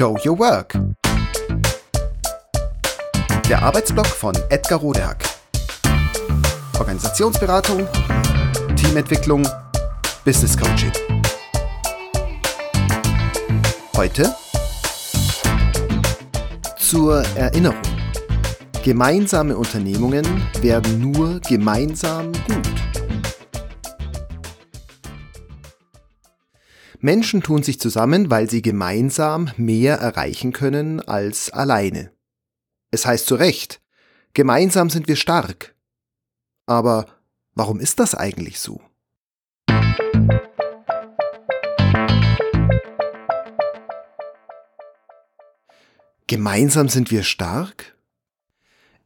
Show Your Work. Der Arbeitsblock von Edgar Rodehack. Organisationsberatung, Teamentwicklung, Business Coaching. Heute zur Erinnerung. Gemeinsame Unternehmungen werden nur gemeinsam gut. Menschen tun sich zusammen, weil sie gemeinsam mehr erreichen können als alleine. Es heißt zu Recht, gemeinsam sind wir stark. Aber warum ist das eigentlich so? Gemeinsam sind wir stark?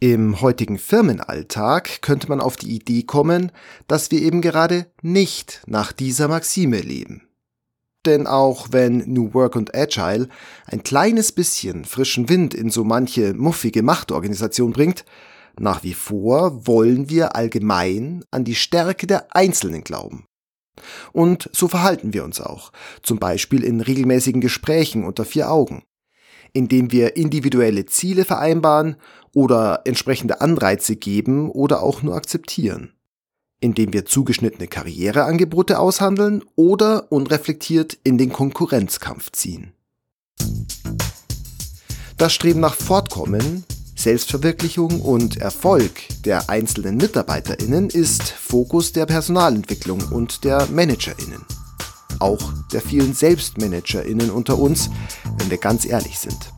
Im heutigen Firmenalltag könnte man auf die Idee kommen, dass wir eben gerade nicht nach dieser Maxime leben. Denn auch wenn New Work und Agile ein kleines bisschen frischen Wind in so manche muffige Machtorganisation bringt, nach wie vor wollen wir allgemein an die Stärke der Einzelnen glauben. Und so verhalten wir uns auch, zum Beispiel in regelmäßigen Gesprächen unter vier Augen, indem wir individuelle Ziele vereinbaren oder entsprechende Anreize geben oder auch nur akzeptieren indem wir zugeschnittene Karriereangebote aushandeln oder unreflektiert in den Konkurrenzkampf ziehen. Das Streben nach Fortkommen, Selbstverwirklichung und Erfolg der einzelnen Mitarbeiterinnen ist Fokus der Personalentwicklung und der Managerinnen. Auch der vielen Selbstmanagerinnen unter uns, wenn wir ganz ehrlich sind.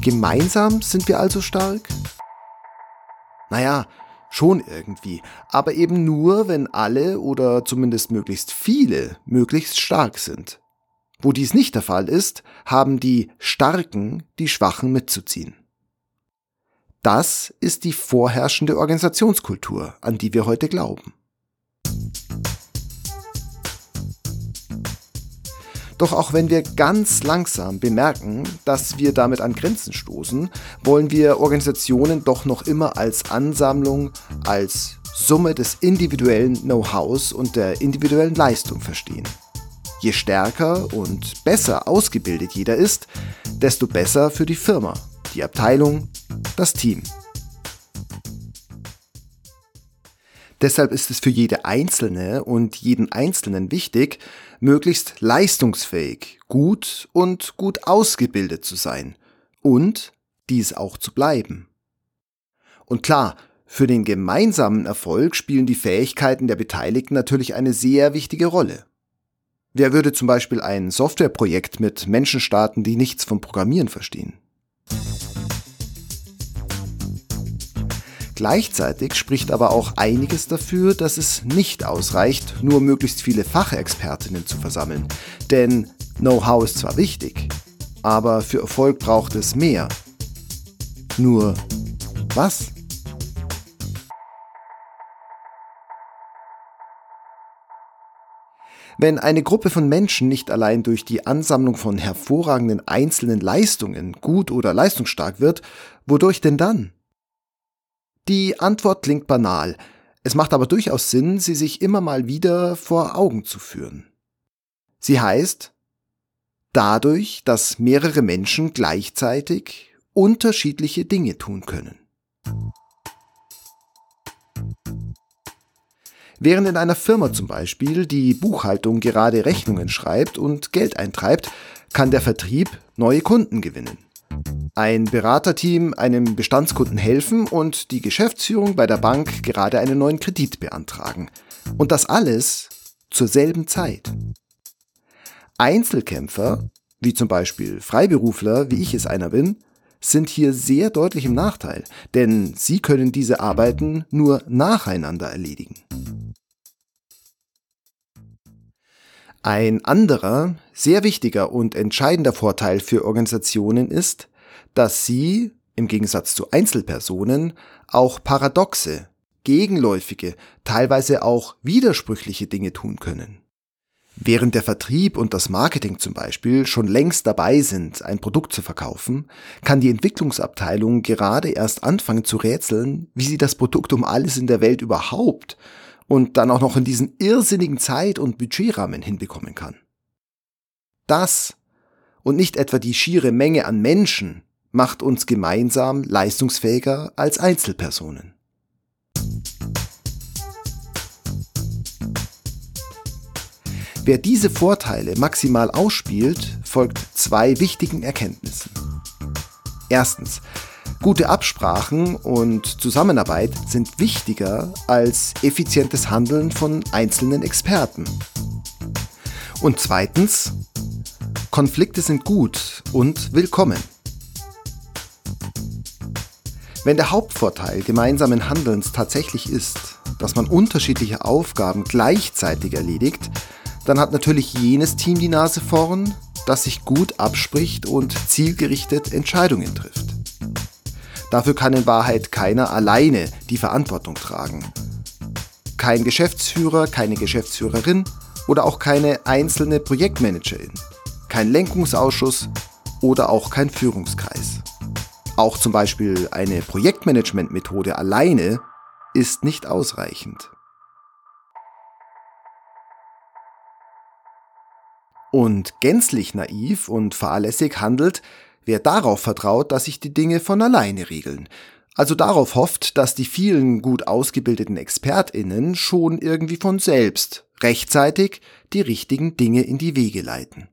Gemeinsam sind wir also stark? Naja, Schon irgendwie, aber eben nur, wenn alle oder zumindest möglichst viele möglichst stark sind. Wo dies nicht der Fall ist, haben die Starken die Schwachen mitzuziehen. Das ist die vorherrschende Organisationskultur, an die wir heute glauben. Doch auch wenn wir ganz langsam bemerken, dass wir damit an Grenzen stoßen, wollen wir Organisationen doch noch immer als Ansammlung, als Summe des individuellen Know-hows und der individuellen Leistung verstehen. Je stärker und besser ausgebildet jeder ist, desto besser für die Firma, die Abteilung, das Team. Deshalb ist es für jede Einzelne und jeden Einzelnen wichtig, möglichst leistungsfähig, gut und gut ausgebildet zu sein und dies auch zu bleiben. Und klar, für den gemeinsamen Erfolg spielen die Fähigkeiten der Beteiligten natürlich eine sehr wichtige Rolle. Wer würde zum Beispiel ein Softwareprojekt mit Menschen starten, die nichts vom Programmieren verstehen? Gleichzeitig spricht aber auch einiges dafür, dass es nicht ausreicht, nur möglichst viele Fachexpertinnen zu versammeln. Denn Know-how ist zwar wichtig, aber für Erfolg braucht es mehr. Nur was? Wenn eine Gruppe von Menschen nicht allein durch die Ansammlung von hervorragenden einzelnen Leistungen gut oder leistungsstark wird, wodurch denn dann? Die Antwort klingt banal, es macht aber durchaus Sinn, sie sich immer mal wieder vor Augen zu führen. Sie heißt, dadurch, dass mehrere Menschen gleichzeitig unterschiedliche Dinge tun können. Während in einer Firma zum Beispiel die Buchhaltung gerade Rechnungen schreibt und Geld eintreibt, kann der Vertrieb neue Kunden gewinnen ein Beraterteam einem Bestandskunden helfen und die Geschäftsführung bei der Bank gerade einen neuen Kredit beantragen. Und das alles zur selben Zeit. Einzelkämpfer, wie zum Beispiel Freiberufler, wie ich es einer bin, sind hier sehr deutlich im Nachteil, denn sie können diese Arbeiten nur nacheinander erledigen. Ein anderer, sehr wichtiger und entscheidender Vorteil für Organisationen ist, dass sie, im Gegensatz zu Einzelpersonen, auch paradoxe, gegenläufige, teilweise auch widersprüchliche Dinge tun können. Während der Vertrieb und das Marketing zum Beispiel schon längst dabei sind, ein Produkt zu verkaufen, kann die Entwicklungsabteilung gerade erst anfangen zu rätseln, wie sie das Produkt um alles in der Welt überhaupt und dann auch noch in diesen irrsinnigen Zeit- und Budgetrahmen hinbekommen kann. Das und nicht etwa die schiere Menge an Menschen macht uns gemeinsam leistungsfähiger als Einzelpersonen. Wer diese Vorteile maximal ausspielt, folgt zwei wichtigen Erkenntnissen. Erstens, gute Absprachen und Zusammenarbeit sind wichtiger als effizientes Handeln von einzelnen Experten. Und zweitens, Konflikte sind gut und willkommen. Wenn der Hauptvorteil gemeinsamen Handelns tatsächlich ist, dass man unterschiedliche Aufgaben gleichzeitig erledigt, dann hat natürlich jenes Team die Nase vorn, das sich gut abspricht und zielgerichtet Entscheidungen trifft. Dafür kann in Wahrheit keiner alleine die Verantwortung tragen. Kein Geschäftsführer, keine Geschäftsführerin oder auch keine einzelne Projektmanagerin. Kein Lenkungsausschuss oder auch kein Führungskreis. Auch zum Beispiel eine Projektmanagement-Methode alleine ist nicht ausreichend. Und gänzlich naiv und fahrlässig handelt, wer darauf vertraut, dass sich die Dinge von alleine regeln. Also darauf hofft, dass die vielen gut ausgebildeten Expertinnen schon irgendwie von selbst rechtzeitig die richtigen Dinge in die Wege leiten.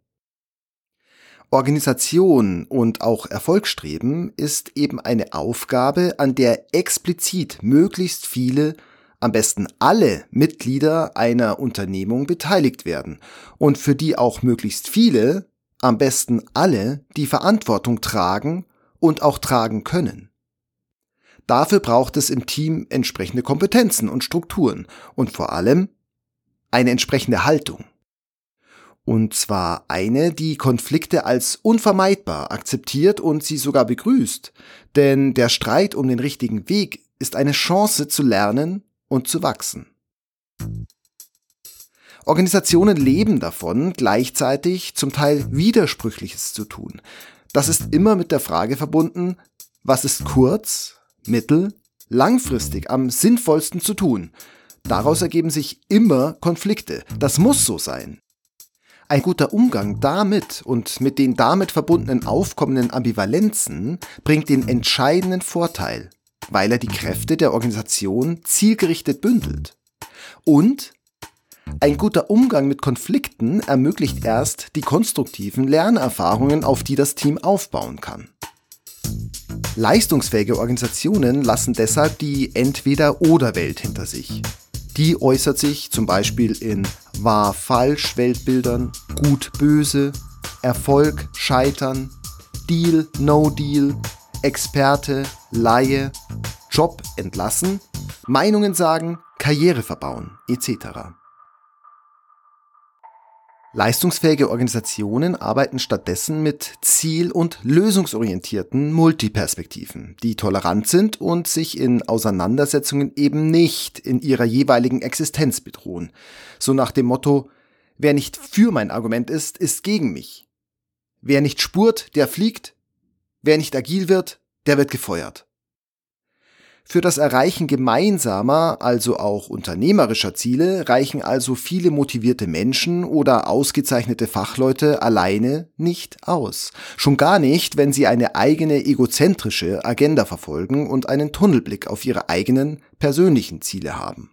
Organisation und auch Erfolgsstreben ist eben eine Aufgabe, an der explizit möglichst viele am besten alle Mitglieder einer Unternehmung beteiligt werden und für die auch möglichst viele, am besten alle, die Verantwortung tragen und auch tragen können. Dafür braucht es im Team entsprechende Kompetenzen und Strukturen und vor allem eine entsprechende Haltung. Und zwar eine, die Konflikte als unvermeidbar akzeptiert und sie sogar begrüßt. Denn der Streit um den richtigen Weg ist eine Chance zu lernen und zu wachsen. Organisationen leben davon, gleichzeitig zum Teil Widersprüchliches zu tun. Das ist immer mit der Frage verbunden, was ist kurz, mittel, langfristig am sinnvollsten zu tun. Daraus ergeben sich immer Konflikte. Das muss so sein. Ein guter Umgang damit und mit den damit verbundenen aufkommenden Ambivalenzen bringt den entscheidenden Vorteil weil er die Kräfte der Organisation zielgerichtet bündelt. Und ein guter Umgang mit Konflikten ermöglicht erst die konstruktiven Lernerfahrungen, auf die das Team aufbauen kann. Leistungsfähige Organisationen lassen deshalb die Entweder-Oder-Welt hinter sich. Die äußert sich zum Beispiel in Wahr-Falsch-Weltbildern, Gut-Böse, Erfolg, Scheitern, Deal, No-Deal, Experte, Laie, Job entlassen, Meinungen sagen, Karriere verbauen, etc. Leistungsfähige Organisationen arbeiten stattdessen mit ziel- und lösungsorientierten Multiperspektiven, die tolerant sind und sich in Auseinandersetzungen eben nicht in ihrer jeweiligen Existenz bedrohen. So nach dem Motto, wer nicht für mein Argument ist, ist gegen mich. Wer nicht spurt, der fliegt, Wer nicht agil wird, der wird gefeuert. Für das Erreichen gemeinsamer, also auch unternehmerischer Ziele reichen also viele motivierte Menschen oder ausgezeichnete Fachleute alleine nicht aus. Schon gar nicht, wenn sie eine eigene egozentrische Agenda verfolgen und einen Tunnelblick auf ihre eigenen persönlichen Ziele haben.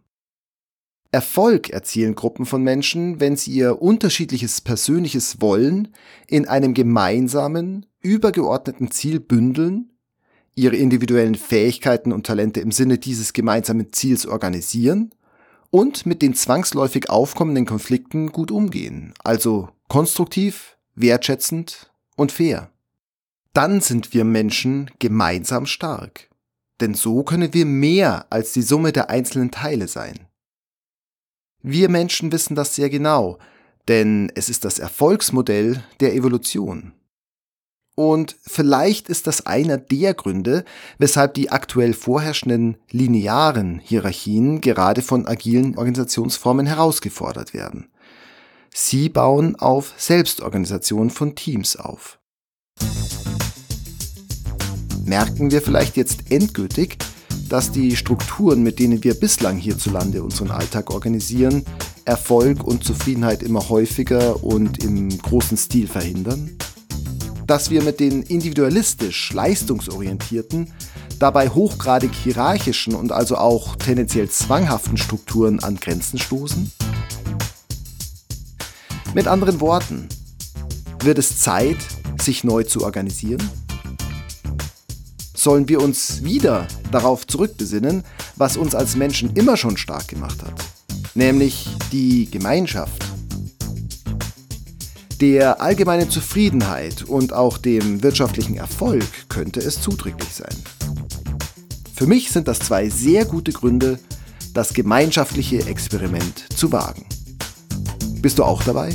Erfolg erzielen Gruppen von Menschen, wenn sie ihr unterschiedliches persönliches Wollen in einem gemeinsamen, übergeordneten Ziel bündeln, ihre individuellen Fähigkeiten und Talente im Sinne dieses gemeinsamen Ziels organisieren und mit den zwangsläufig aufkommenden Konflikten gut umgehen, also konstruktiv, wertschätzend und fair. Dann sind wir Menschen gemeinsam stark. Denn so können wir mehr als die Summe der einzelnen Teile sein. Wir Menschen wissen das sehr genau, denn es ist das Erfolgsmodell der Evolution. Und vielleicht ist das einer der Gründe, weshalb die aktuell vorherrschenden linearen Hierarchien gerade von agilen Organisationsformen herausgefordert werden. Sie bauen auf Selbstorganisation von Teams auf. Merken wir vielleicht jetzt endgültig, dass die Strukturen, mit denen wir bislang hierzulande unseren Alltag organisieren, Erfolg und Zufriedenheit immer häufiger und im großen Stil verhindern? Dass wir mit den individualistisch leistungsorientierten, dabei hochgradig hierarchischen und also auch tendenziell zwanghaften Strukturen an Grenzen stoßen? Mit anderen Worten, wird es Zeit, sich neu zu organisieren? Sollen wir uns wieder darauf zurückbesinnen, was uns als Menschen immer schon stark gemacht hat, nämlich die Gemeinschaft? Der allgemeinen Zufriedenheit und auch dem wirtschaftlichen Erfolg könnte es zuträglich sein. Für mich sind das zwei sehr gute Gründe, das gemeinschaftliche Experiment zu wagen. Bist du auch dabei?